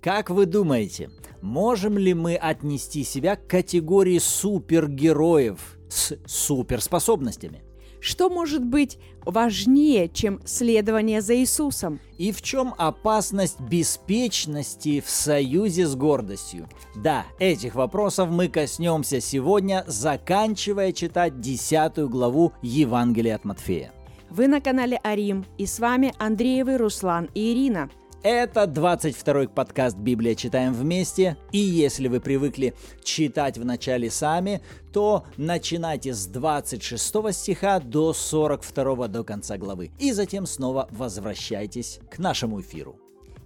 Как вы думаете, можем ли мы отнести себя к категории супергероев с суперспособностями? Что может быть важнее, чем следование за Иисусом? И в чем опасность беспечности в союзе с гордостью? Да, этих вопросов мы коснемся сегодня, заканчивая читать 10 главу Евангелия от Матфея. Вы на канале Арим, и с вами Андреевы Руслан и Ирина. Это 22-й подкаст «Библия. Читаем вместе». И если вы привыкли читать в начале сами, то начинайте с 26 стиха до 42 до конца главы. И затем снова возвращайтесь к нашему эфиру.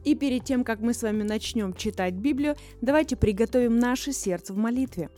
И перед тем, как мы с вами начнем читать Библию, давайте приготовим наше сердце в молитве.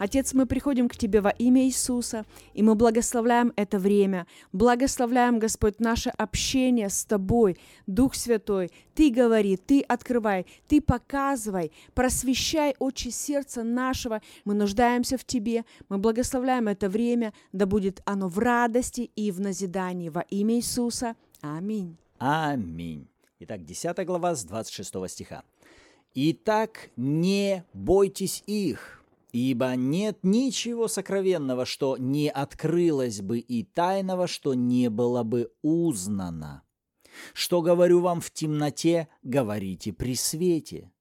Отец, мы приходим к Тебе во имя Иисуса, и мы благословляем это время, благословляем, Господь, наше общение с Тобой, Дух Святой. Ты говори, Ты открывай, Ты показывай, просвещай очи сердца нашего. Мы нуждаемся в Тебе, мы благословляем это время, да будет оно в радости и в назидании во имя Иисуса. Аминь. Аминь. Итак, 10 глава с 26 стиха. «Итак, не бойтесь их, Ибо нет ничего сокровенного, что не открылось бы, и тайного, что не было бы узнано. Что говорю вам в темноте, говорите при свете.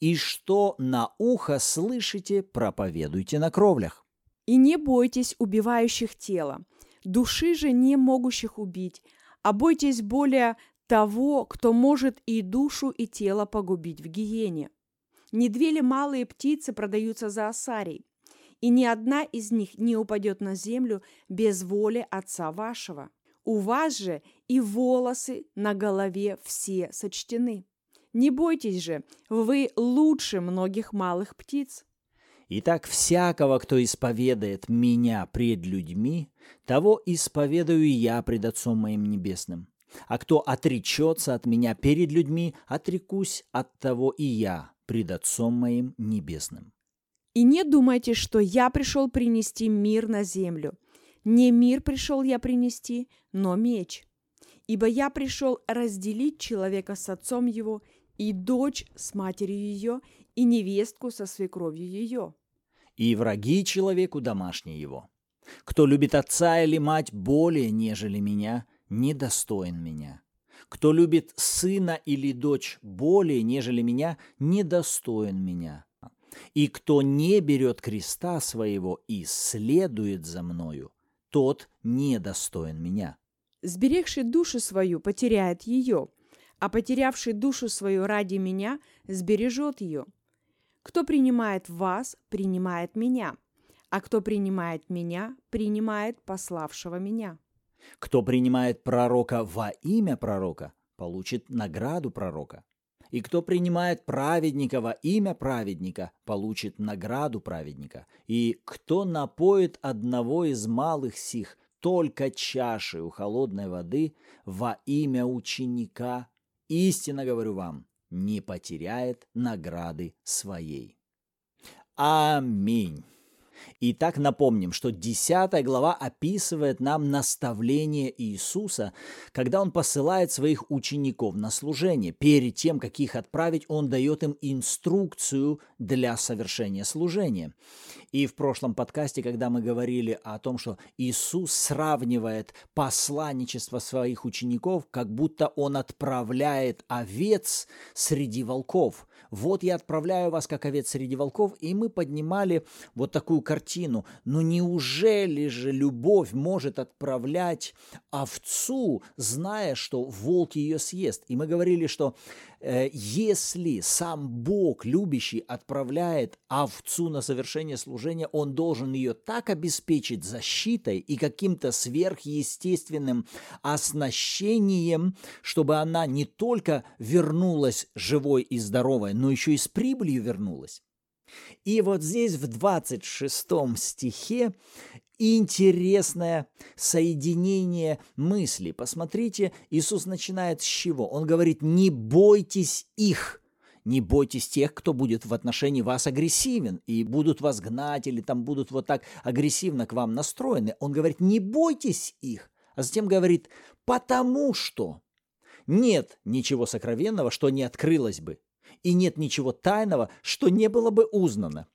И что на ухо слышите, проповедуйте на кровлях. И не бойтесь убивающих тело, души же не могущих убить, а бойтесь более того, кто может и душу, и тело погубить в гиене. Не две ли малые птицы продаются за осарий, и ни одна из них не упадет на землю без воли Отца вашего. У вас же и волосы на голове все сочтены. Не бойтесь же, вы лучше многих малых птиц. Итак, всякого, кто исповедает меня пред людьми, того исповедую я пред Отцом моим Небесным. А кто отречется от меня перед людьми, отрекусь от того и я пред Отцом моим Небесным. И не думайте, что я пришел принести мир на землю. Не мир пришел я принести, но меч. Ибо я пришел разделить человека с отцом его, и дочь с матерью ее, и невестку со свекровью ее. И враги человеку домашние его. Кто любит отца или мать более, нежели меня, недостоин меня. Кто любит сына или дочь более, нежели меня, недостоин меня. И кто не берет креста своего и следует за мною, тот недостоин меня. Сберегший душу свою потеряет ее, а потерявший душу свою ради меня сбережет ее. Кто принимает вас, принимает меня, а кто принимает меня, принимает пославшего меня. Кто принимает пророка во имя пророка, получит награду пророка. И кто принимает праведника во имя праведника, получит награду праведника. И кто напоит одного из малых сих только чашей у холодной воды во имя ученика, истинно говорю вам, не потеряет награды своей. Аминь. Итак, напомним, что 10 глава описывает нам наставление Иисуса, когда Он посылает своих учеников на служение. Перед тем, как их отправить, Он дает им инструкцию для совершения служения. И в прошлом подкасте, когда мы говорили о том, что Иисус сравнивает посланничество своих учеников, как будто Он отправляет овец среди волков. Вот я отправляю вас, как овец среди волков, и мы поднимали вот такую картину. Но неужели же любовь может отправлять овцу, зная, что волк ее съест? И мы говорили, что если сам Бог, любящий, отправляет овцу на совершение служения, он должен ее так обеспечить защитой и каким-то сверхъестественным оснащением, чтобы она не только вернулась живой и здоровой, но еще и с прибылью вернулась. И вот здесь в 26 стихе интересное соединение мысли. Посмотрите, Иисус начинает с чего? Он говорит, не бойтесь их, не бойтесь тех, кто будет в отношении вас агрессивен и будут вас гнать или там будут вот так агрессивно к вам настроены. Он говорит, не бойтесь их, А затем говорит, потому что нет ничего сокровенного, что не открылось бы, и нет ничего тайного, что не было бы узнано.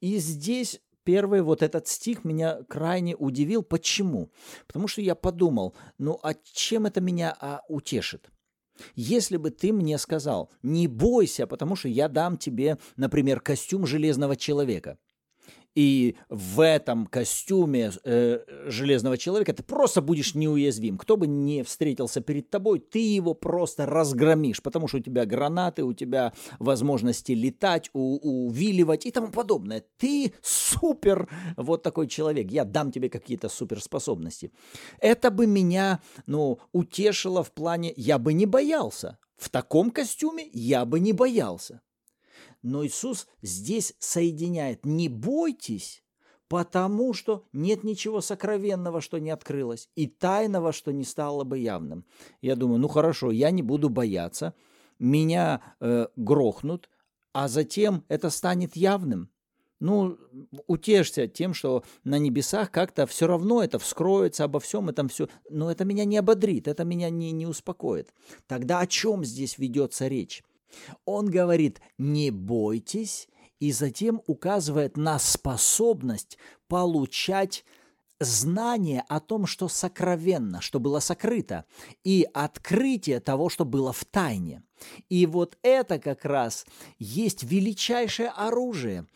И здесь первый вот этот стих меня крайне удивил. Почему? Потому что я подумал, ну а чем это меня а, утешит? Если бы ты мне сказал, не бойся, потому что я дам тебе, например, костюм железного человека, и в этом костюме э, железного человека ты просто будешь неуязвим. Кто бы не встретился перед тобой, ты его просто разгромишь, потому что у тебя гранаты, у тебя возможности летать, у, увиливать и тому подобное. Ты супер вот такой человек. Я дам тебе какие-то суперспособности. Это бы меня, ну, утешило в плане, я бы не боялся. В таком костюме я бы не боялся. Но Иисус здесь соединяет «не бойтесь», потому что нет ничего сокровенного, что не открылось, и тайного, что не стало бы явным. Я думаю, ну хорошо, я не буду бояться, меня э, грохнут, а затем это станет явным. Ну, утешься тем, что на небесах как-то все равно это вскроется, обо всем этом все. Но это меня не ободрит, это меня не, не успокоит. Тогда о чем здесь ведется речь? Он говорит, не бойтесь, и затем указывает на способность получать знание о том, что сокровенно, что было сокрыто, и открытие того, что было в тайне. И вот это как раз есть величайшее оружие.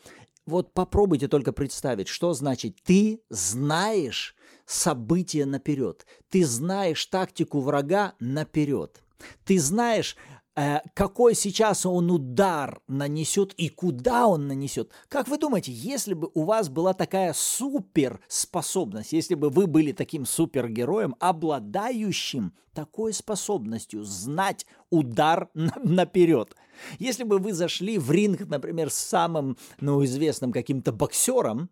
Вот попробуйте только представить, что значит ты знаешь события наперед, ты знаешь тактику врага наперед, ты знаешь какой сейчас он удар нанесет и куда он нанесет. Как вы думаете, если бы у вас была такая суперспособность, если бы вы были таким супергероем, обладающим такой способностью знать удар на, наперед, если бы вы зашли в ринг, например, с самым ну, известным каким-то боксером,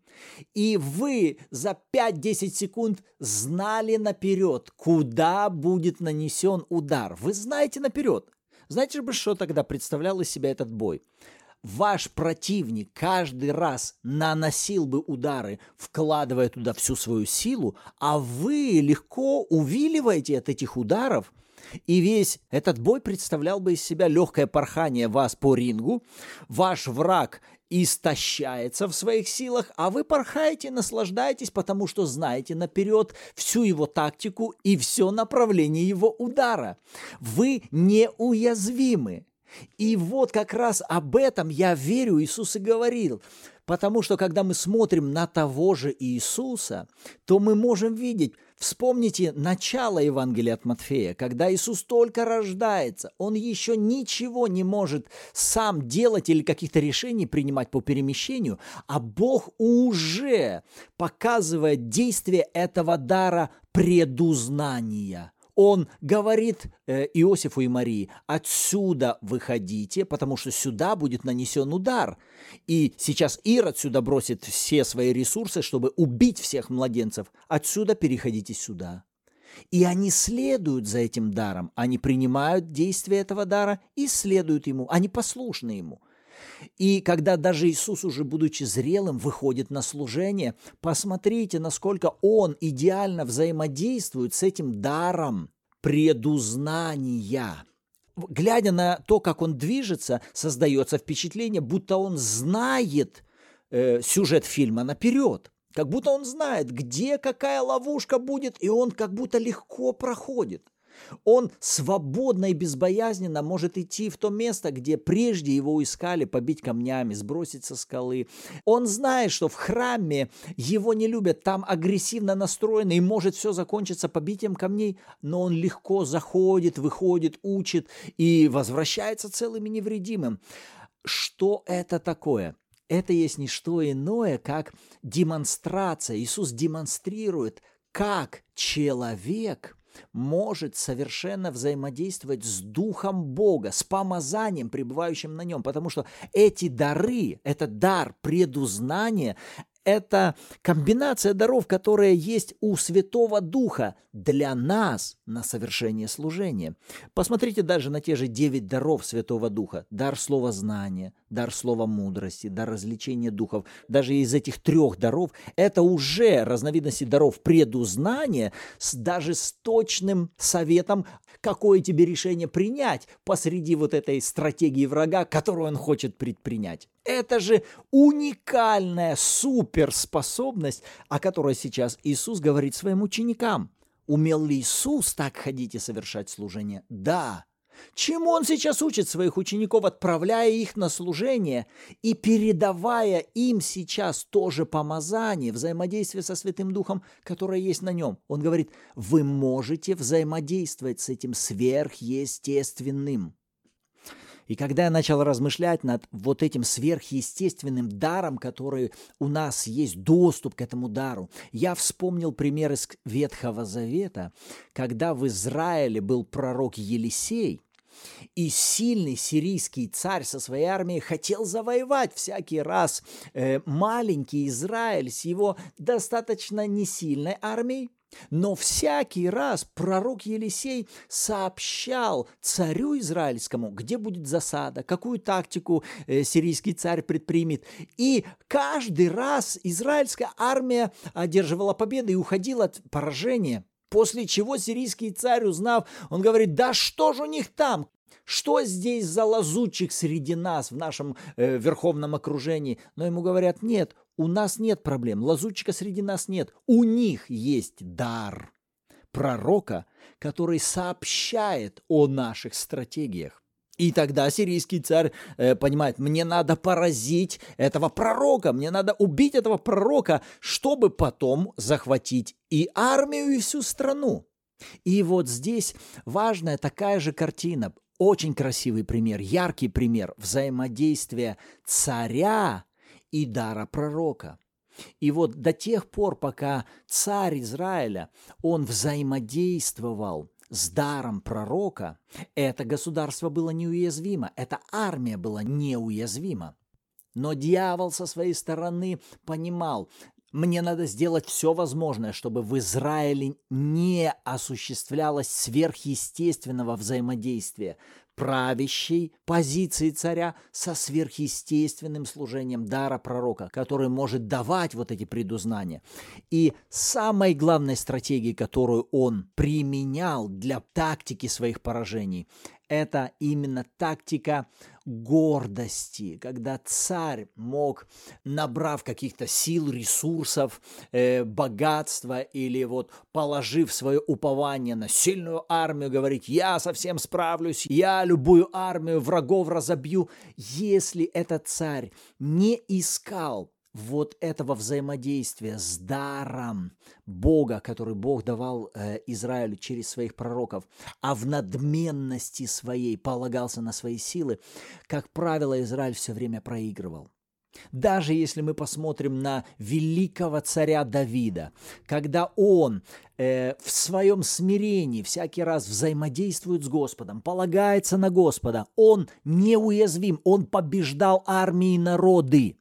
и вы за 5-10 секунд знали наперед, куда будет нанесен удар, вы знаете наперед, знаете же, что тогда представлял из себя этот бой? Ваш противник каждый раз наносил бы удары, вкладывая туда всю свою силу, а вы легко увиливаете от этих ударов – и весь этот бой представлял бы из себя легкое порхание вас по рингу. Ваш враг истощается в своих силах, а вы порхаете, наслаждаетесь, потому что знаете наперед всю его тактику и все направление его удара. Вы неуязвимы. И вот как раз об этом я верю, Иисус и говорил. Потому что когда мы смотрим на того же Иисуса, то мы можем видеть, вспомните начало Евангелия от Матфея, когда Иисус только рождается, Он еще ничего не может сам делать или каких-то решений принимать по перемещению, а Бог уже показывает действие этого дара предузнания – он говорит э, Иосифу и Марии, отсюда выходите, потому что сюда будет нанесен удар. И сейчас Ир отсюда бросит все свои ресурсы, чтобы убить всех младенцев. Отсюда переходите сюда. И они следуют за этим даром, они принимают действие этого дара и следуют ему, они послушны ему – и когда даже Иисус, уже будучи зрелым, выходит на служение, посмотрите, насколько Он идеально взаимодействует с этим даром предузнания. Глядя на то, как он движется, создается впечатление, будто он знает э, сюжет фильма наперед. Как будто он знает, где какая ловушка будет, и он как будто легко проходит. Он свободно и безбоязненно может идти в то место, где прежде его искали побить камнями, сбросить со скалы. Он знает, что в храме его не любят, там агрессивно настроены, и может все закончиться побитием камней, но он легко заходит, выходит, учит и возвращается целым и невредимым. Что это такое? Это есть не что иное, как демонстрация. Иисус демонстрирует, как человек – может совершенно взаимодействовать с Духом Бога, с помазанием, пребывающим на нем, потому что эти дары, это дар предузнания, это комбинация даров, которая есть у Святого Духа для нас на совершение служения. Посмотрите даже на те же девять даров Святого Духа. Дар слова знания, дар слова мудрости, дар развлечения духов. Даже из этих трех даров это уже разновидности даров предузнания с, даже с точным советом, какое тебе решение принять посреди вот этой стратегии врага, которую он хочет предпринять. Это же уникальная суперспособность, о которой сейчас Иисус говорит своим ученикам. Умел ли Иисус так ходить и совершать служение? Да. Чему он сейчас учит своих учеников, отправляя их на служение и передавая им сейчас тоже помазание, взаимодействие со Святым Духом, которое есть на нем? Он говорит, вы можете взаимодействовать с этим сверхъестественным. И когда я начал размышлять над вот этим сверхъестественным даром, который у нас есть доступ к этому дару, я вспомнил пример из Ветхого Завета, когда в Израиле был пророк Елисей, и сильный сирийский царь со своей армией хотел завоевать всякий раз э, маленький Израиль с его достаточно несильной армией. Но всякий раз пророк Елисей сообщал царю израильскому, где будет засада, какую тактику э, сирийский царь предпримет. И каждый раз израильская армия одерживала победы и уходила от поражения. После чего сирийский царь, узнав, он говорит, да что же у них там? Что здесь за лазутчик среди нас в нашем э, верховном окружении? Но ему говорят, нет, у нас нет проблем, лазутчика среди нас нет. У них есть дар пророка, который сообщает о наших стратегиях. И тогда сирийский царь э, понимает, мне надо поразить этого пророка, мне надо убить этого пророка, чтобы потом захватить и армию, и всю страну. И вот здесь важная такая же картина. Очень красивый пример, яркий пример взаимодействия царя и дара пророка. И вот до тех пор, пока царь Израиля, он взаимодействовал с даром пророка, это государство было неуязвимо, эта армия была неуязвима. Но дьявол со своей стороны понимал, мне надо сделать все возможное, чтобы в Израиле не осуществлялось сверхъестественного взаимодействия правящей позиции царя со сверхъестественным служением дара пророка, который может давать вот эти предузнания. И самой главной стратегией, которую он применял для тактики своих поражений, это именно тактика гордости, когда царь мог, набрав каких-то сил, ресурсов, э, богатства или вот положив свое упование на сильную армию, говорить, я совсем справлюсь, я любую армию врагов разобью, если этот царь не искал вот этого взаимодействия с даром Бога, который Бог давал э, Израилю через своих пророков, а в надменности своей полагался на свои силы, как правило, Израиль все время проигрывал. Даже если мы посмотрим на великого царя Давида, когда он э, в своем смирении всякий раз взаимодействует с Господом, полагается на Господа, он неуязвим, он побеждал армии народы.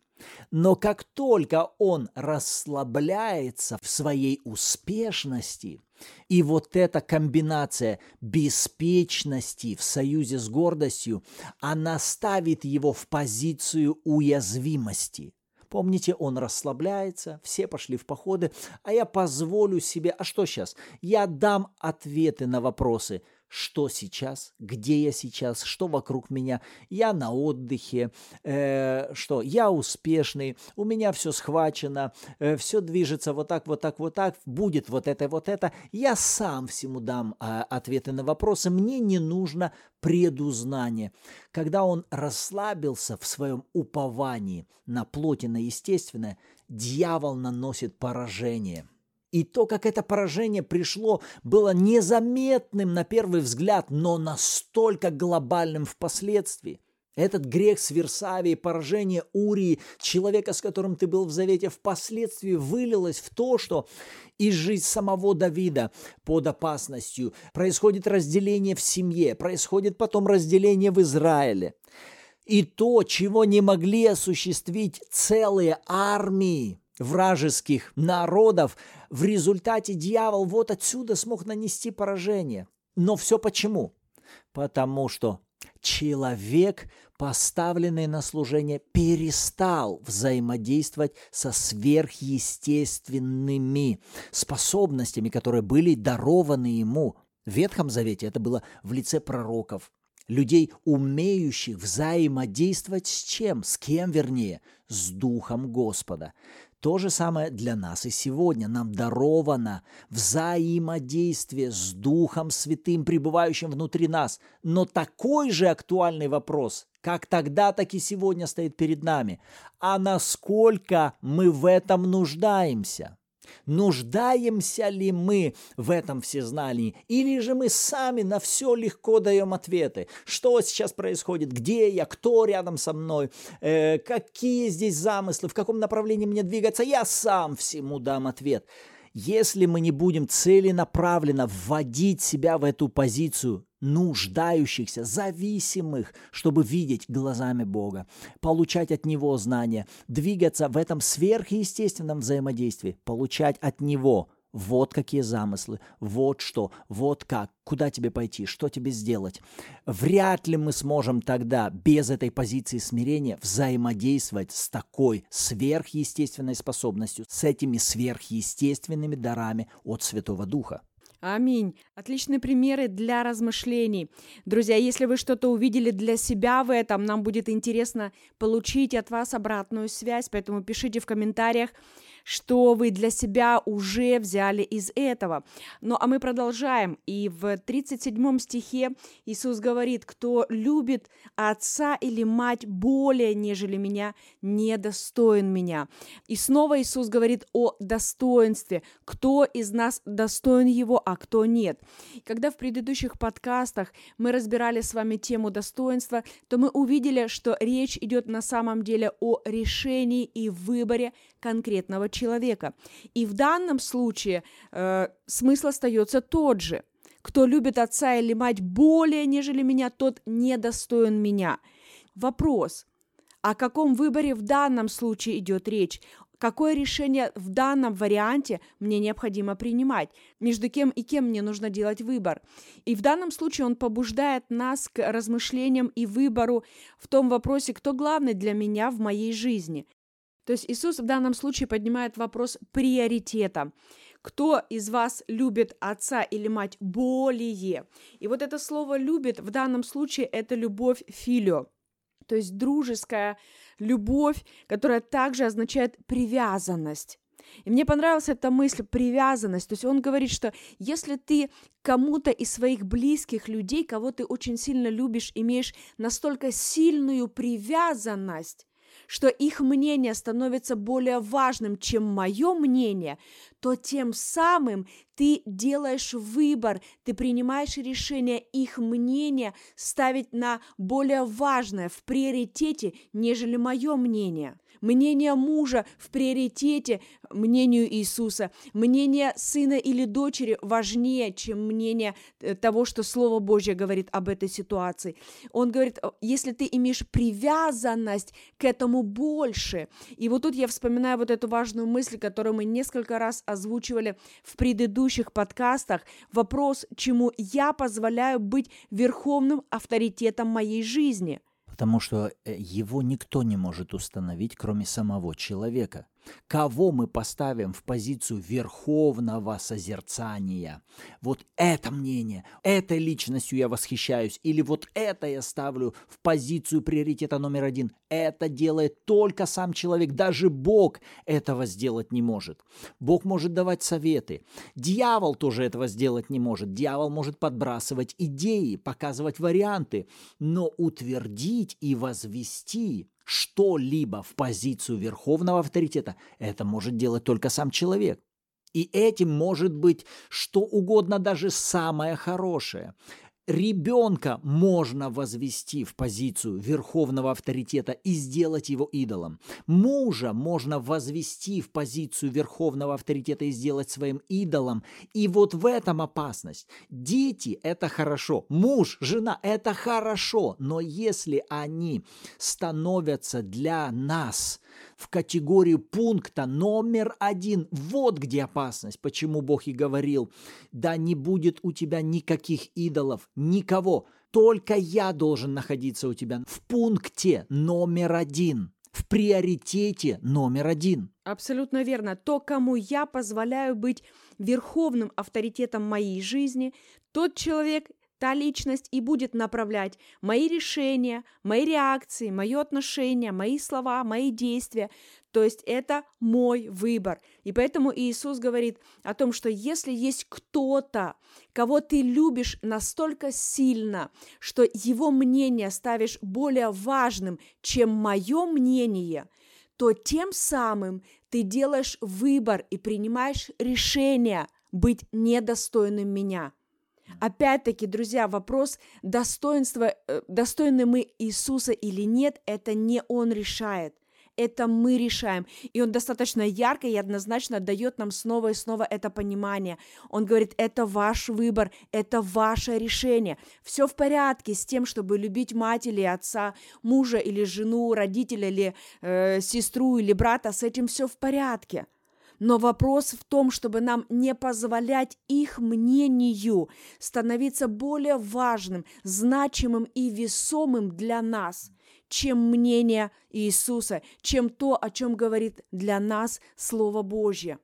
Но как только он расслабляется в своей успешности, и вот эта комбинация беспечности в союзе с гордостью, она ставит его в позицию уязвимости. Помните, он расслабляется, все пошли в походы, а я позволю себе, а что сейчас? Я дам ответы на вопросы – что сейчас, где я сейчас, что вокруг меня. Я на отдыхе, э, что я успешный, у меня все схвачено, э, все движется вот так, вот так, вот так, будет вот это, вот это. Я сам всему дам э, ответы на вопросы, мне не нужно предузнание. Когда он расслабился в своем уповании на плоти, на естественное, дьявол наносит поражение – и то, как это поражение пришло, было незаметным на первый взгляд, но настолько глобальным впоследствии. Этот грех с Версавией, поражение Урии, человека, с которым ты был в завете, впоследствии вылилось в то, что и жизнь самого Давида под опасностью. Происходит разделение в семье, происходит потом разделение в Израиле. И то, чего не могли осуществить целые армии, вражеских народов, в результате дьявол вот отсюда смог нанести поражение. Но все почему? Потому что человек, поставленный на служение, перестал взаимодействовать со сверхъестественными способностями, которые были дарованы ему. В Ветхом Завете это было в лице пророков, людей, умеющих взаимодействовать с чем? С кем, вернее? С Духом Господа. То же самое для нас и сегодня. Нам даровано взаимодействие с Духом Святым, пребывающим внутри нас. Но такой же актуальный вопрос, как тогда, так и сегодня стоит перед нами. А насколько мы в этом нуждаемся? Нуждаемся ли мы в этом всезнании? Или же мы сами на все легко даем ответы? Что сейчас происходит? Где я? Кто рядом со мной? Э, какие здесь замыслы? В каком направлении мне двигаться? Я сам всему дам ответ. Если мы не будем целенаправленно вводить себя в эту позицию нуждающихся, зависимых, чтобы видеть глазами Бога, получать от Него знания, двигаться в этом сверхъестественном взаимодействии, получать от Него вот какие замыслы, вот что, вот как, куда тебе пойти, что тебе сделать. Вряд ли мы сможем тогда без этой позиции смирения взаимодействовать с такой сверхъестественной способностью, с этими сверхъестественными дарами от Святого Духа. Аминь. Отличные примеры для размышлений. Друзья, если вы что-то увидели для себя в этом, нам будет интересно получить от вас обратную связь, поэтому пишите в комментариях, что вы для себя уже взяли из этого. Ну а мы продолжаем. И в 37 стихе Иисус говорит, кто любит отца или мать более, нежели меня, недостоин меня. И снова Иисус говорит о достоинстве. Кто из нас достоин его, а кто нет. Когда в предыдущих подкастах мы разбирали с вами тему достоинства, то мы увидели, что речь идет на самом деле о решении и выборе конкретного человека. И в данном случае э, смысл остается тот же. Кто любит отца или мать более, нежели меня, тот недостоин меня. Вопрос, о каком выборе в данном случае идет речь? Какое решение в данном варианте мне необходимо принимать? Между кем и кем мне нужно делать выбор? И в данном случае он побуждает нас к размышлениям и выбору в том вопросе, кто главный для меня в моей жизни. То есть Иисус в данном случае поднимает вопрос приоритета. Кто из вас любит отца или мать более? И вот это слово «любит» в данном случае это любовь филио, то есть дружеская любовь, которая также означает привязанность. И мне понравилась эта мысль привязанность. То есть он говорит, что если ты кому-то из своих близких людей, кого ты очень сильно любишь, имеешь настолько сильную привязанность, что их мнение становится более важным, чем мое мнение, то тем самым ты делаешь выбор, ты принимаешь решение их мнение ставить на более важное в приоритете, нежели мое мнение. Мнение мужа в приоритете мнению Иисуса. Мнение сына или дочери важнее, чем мнение э, того, что Слово Божье говорит об этой ситуации. Он говорит, если ты имеешь привязанность к этому больше. И вот тут я вспоминаю вот эту важную мысль, которую мы несколько раз озвучивали в предыдущих подкастах. Вопрос, чему я позволяю быть верховным авторитетом моей жизни. Потому что э, его никто не может установить, кроме самого человека кого мы поставим в позицию верховного созерцания. Вот это мнение, этой личностью я восхищаюсь, или вот это я ставлю в позицию приоритета номер один. Это делает только сам человек, даже Бог этого сделать не может. Бог может давать советы. Дьявол тоже этого сделать не может. Дьявол может подбрасывать идеи, показывать варианты, но утвердить и возвести что-либо в позицию верховного авторитета, это может делать только сам человек. И этим может быть что угодно, даже самое хорошее. Ребенка можно возвести в позицию верховного авторитета и сделать его идолом. Мужа можно возвести в позицию верховного авторитета и сделать своим идолом. И вот в этом опасность. Дети – это хорошо. Муж, жена – это хорошо. Но если они становятся для нас – в категорию пункта номер один. Вот где опасность, почему Бог и говорил, да не будет у тебя никаких идолов, никого. Только я должен находиться у тебя в пункте номер один, в приоритете номер один. Абсолютно верно. То, кому я позволяю быть верховным авторитетом моей жизни, тот человек та личность и будет направлять мои решения, мои реакции, мое отношение, мои слова, мои действия. То есть это мой выбор. И поэтому Иисус говорит о том, что если есть кто-то, кого ты любишь настолько сильно, что его мнение ставишь более важным, чем мое мнение, то тем самым ты делаешь выбор и принимаешь решение быть недостойным меня – Опять-таки, друзья, вопрос достоинства, э, достойны мы Иисуса или нет, это не Он решает. Это мы решаем. И он достаточно ярко и однозначно дает нам снова и снова это понимание. Он говорит, это ваш выбор, это ваше решение. Все в порядке с тем, чтобы любить мать или отца, мужа или жену, родителя или э, сестру или брата. С этим все в порядке. Но вопрос в том, чтобы нам не позволять их мнению становиться более важным, значимым и весомым для нас, чем мнение Иисуса, чем то, о чем говорит для нас Слово Божье.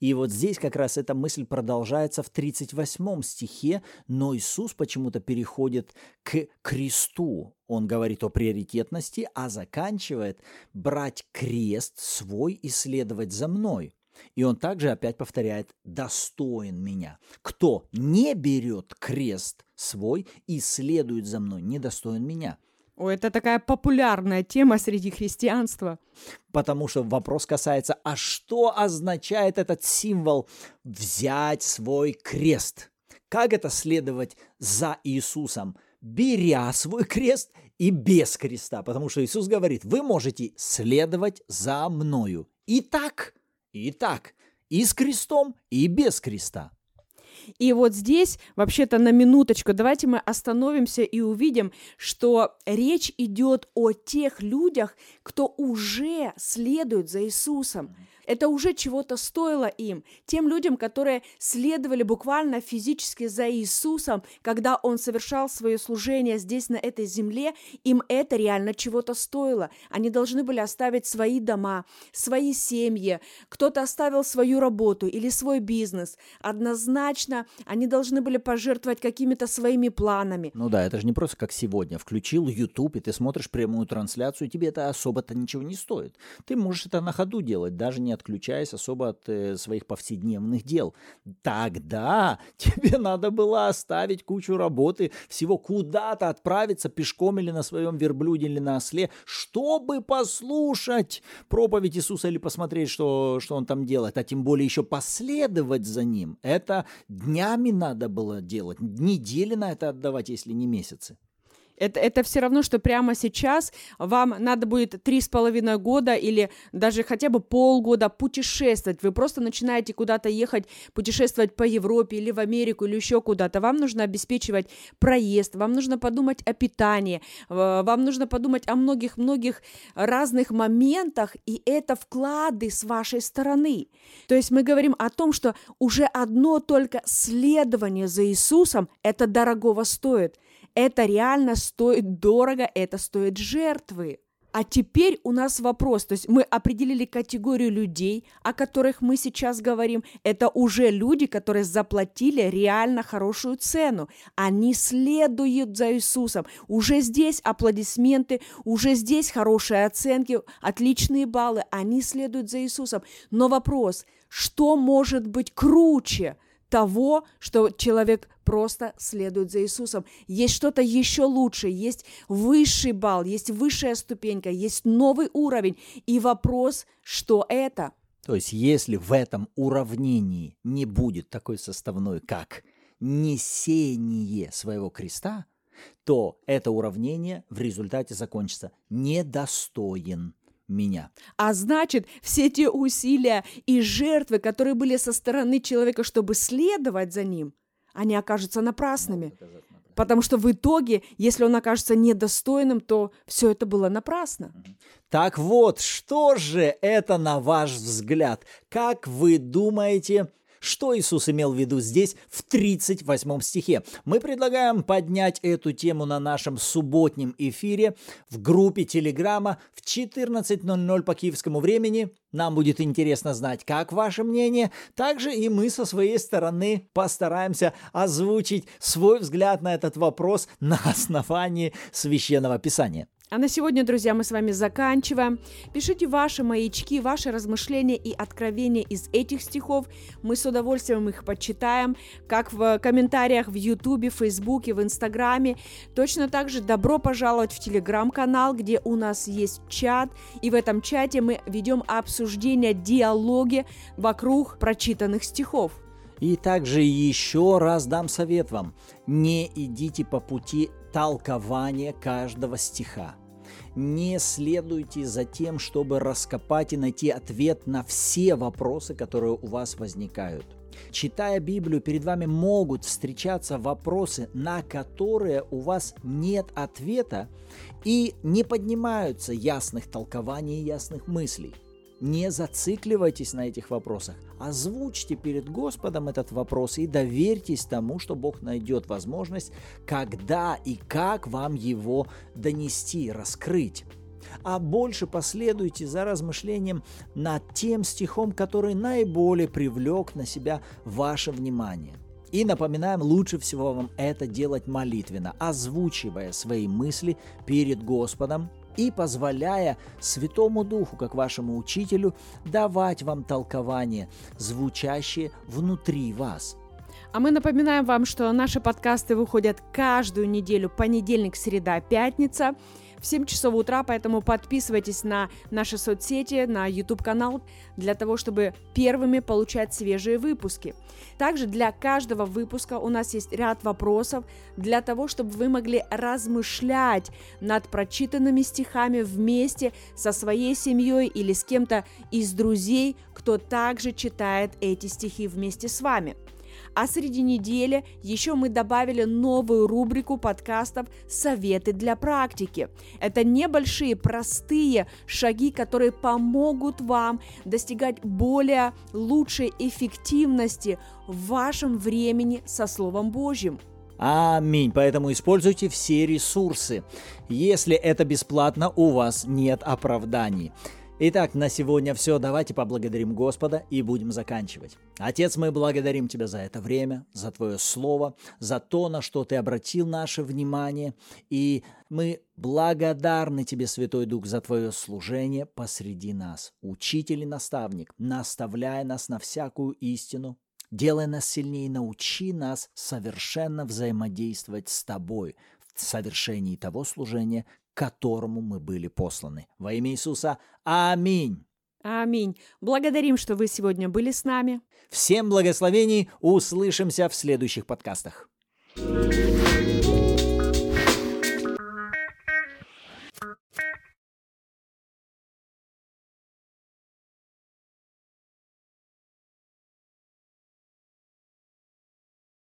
И вот здесь как раз эта мысль продолжается в 38 стихе, но Иисус почему-то переходит к кресту. Он говорит о приоритетности, а заканчивает брать крест свой и следовать за мной. И он также опять повторяет «достоин меня». Кто не берет крест свой и следует за мной, недостоин меня. О, это такая популярная тема среди христианства. Потому что вопрос касается, а что означает этот символ «взять свой крест»? Как это следовать за Иисусом, беря свой крест и без креста? Потому что Иисус говорит, вы можете следовать за мною. И так – и так, и с крестом, и без креста. И вот здесь, вообще-то на минуточку, давайте мы остановимся и увидим, что речь идет о тех людях, кто уже следует за Иисусом. Это уже чего-то стоило им, тем людям, которые следовали буквально физически за Иисусом, когда Он совершал свое служение здесь, на этой земле, им это реально чего-то стоило. Они должны были оставить свои дома, свои семьи, кто-то оставил свою работу или свой бизнес. Однозначно они должны были пожертвовать какими-то своими планами. Ну да, это же не просто как сегодня. Включил YouTube, и ты смотришь прямую трансляцию, и тебе это особо-то ничего не стоит. Ты можешь это на ходу делать, даже не отключаясь особо от э, своих повседневных дел. Тогда тебе надо было оставить кучу работы, всего куда-то отправиться пешком или на своем верблюде или на осле, чтобы послушать проповедь Иисуса или посмотреть, что, что он там делает, а тем более еще последовать за ним. Это днями надо было делать, недели на это отдавать, если не месяцы. Это, это все равно, что прямо сейчас вам надо будет три с половиной года или даже хотя бы полгода путешествовать. Вы просто начинаете куда-то ехать, путешествовать по Европе или в Америку или еще куда-то. Вам нужно обеспечивать проезд, вам нужно подумать о питании, вам нужно подумать о многих-многих разных моментах, и это вклады с вашей стороны. То есть мы говорим о том, что уже одно только следование за Иисусом это дорогого стоит. Это реально стоит дорого, это стоит жертвы. А теперь у нас вопрос, то есть мы определили категорию людей, о которых мы сейчас говорим. Это уже люди, которые заплатили реально хорошую цену. Они следуют за Иисусом. Уже здесь аплодисменты, уже здесь хорошие оценки, отличные баллы. Они следуют за Иисусом. Но вопрос, что может быть круче – того, что человек просто следует за Иисусом. Есть что-то еще лучше, есть высший балл, есть высшая ступенька, есть новый уровень. И вопрос, что это? То есть, если в этом уравнении не будет такой составной, как несение своего креста, то это уравнение в результате закончится недостоин меня. А значит, все те усилия и жертвы, которые были со стороны человека, чтобы следовать за ним, они окажутся напрасными. Потому что в итоге, если он окажется недостойным, то все это было напрасно. Так вот, что же это на ваш взгляд? Как вы думаете, Что Иисус имел в виду здесь в 38 стихе? Мы предлагаем поднять эту тему на нашем субботнем эфире в группе Телеграма в 14.00 по киевскому времени. Нам будет интересно знать, как ваше мнение. Также и мы со своей стороны постараемся озвучить свой взгляд на этот вопрос на основании священного писания. А на сегодня, друзья, мы с вами заканчиваем. Пишите ваши маячки, ваши размышления и откровения из этих стихов. Мы с удовольствием их почитаем, как в комментариях в Ютубе, Фейсбуке, в Инстаграме. Точно так же добро пожаловать в Телеграм-канал, где у нас есть чат. И в этом чате мы ведем обсуждение, диалоги вокруг прочитанных стихов. И также еще раз дам совет вам. Не идите по пути толкования каждого стиха. Не следуйте за тем, чтобы раскопать и найти ответ на все вопросы, которые у вас возникают. Читая Библию, перед вами могут встречаться вопросы, на которые у вас нет ответа и не поднимаются ясных толкований и ясных мыслей. Не зацикливайтесь на этих вопросах. Озвучьте перед Господом этот вопрос и доверьтесь тому, что Бог найдет возможность, когда и как вам его донести, раскрыть. А больше последуйте за размышлением над тем стихом, который наиболее привлек на себя ваше внимание. И напоминаем, лучше всего вам это делать молитвенно, озвучивая свои мысли перед Господом, и позволяя Святому Духу, как вашему учителю, давать вам толкование, звучащее внутри вас. А мы напоминаем вам, что наши подкасты выходят каждую неделю, понедельник, среда, пятница – в 7 часов утра, поэтому подписывайтесь на наши соцсети, на YouTube-канал для того, чтобы первыми получать свежие выпуски. Также для каждого выпуска у нас есть ряд вопросов для того, чтобы вы могли размышлять над прочитанными стихами вместе со своей семьей или с кем-то из друзей, кто также читает эти стихи вместе с вами. А среди недели еще мы добавили новую рубрику подкастов «Советы для практики». Это небольшие, простые шаги, которые помогут вам достигать более лучшей эффективности в вашем времени со Словом Божьим. Аминь. Поэтому используйте все ресурсы. Если это бесплатно, у вас нет оправданий. Итак, на сегодня все. Давайте поблагодарим Господа и будем заканчивать. Отец, мы благодарим Тебя за это время, за Твое Слово, за то, на что Ты обратил наше внимание. И мы благодарны Тебе, Святой Дух, за Твое служение посреди нас. Учитель и наставник, наставляя нас на всякую истину, делай нас сильнее, научи нас совершенно взаимодействовать с Тобой в совершении того служения, которому мы были посланы. Во имя Иисуса. Аминь. Аминь. Благодарим, что вы сегодня были с нами. Всем благословений. Услышимся в следующих подкастах. thank you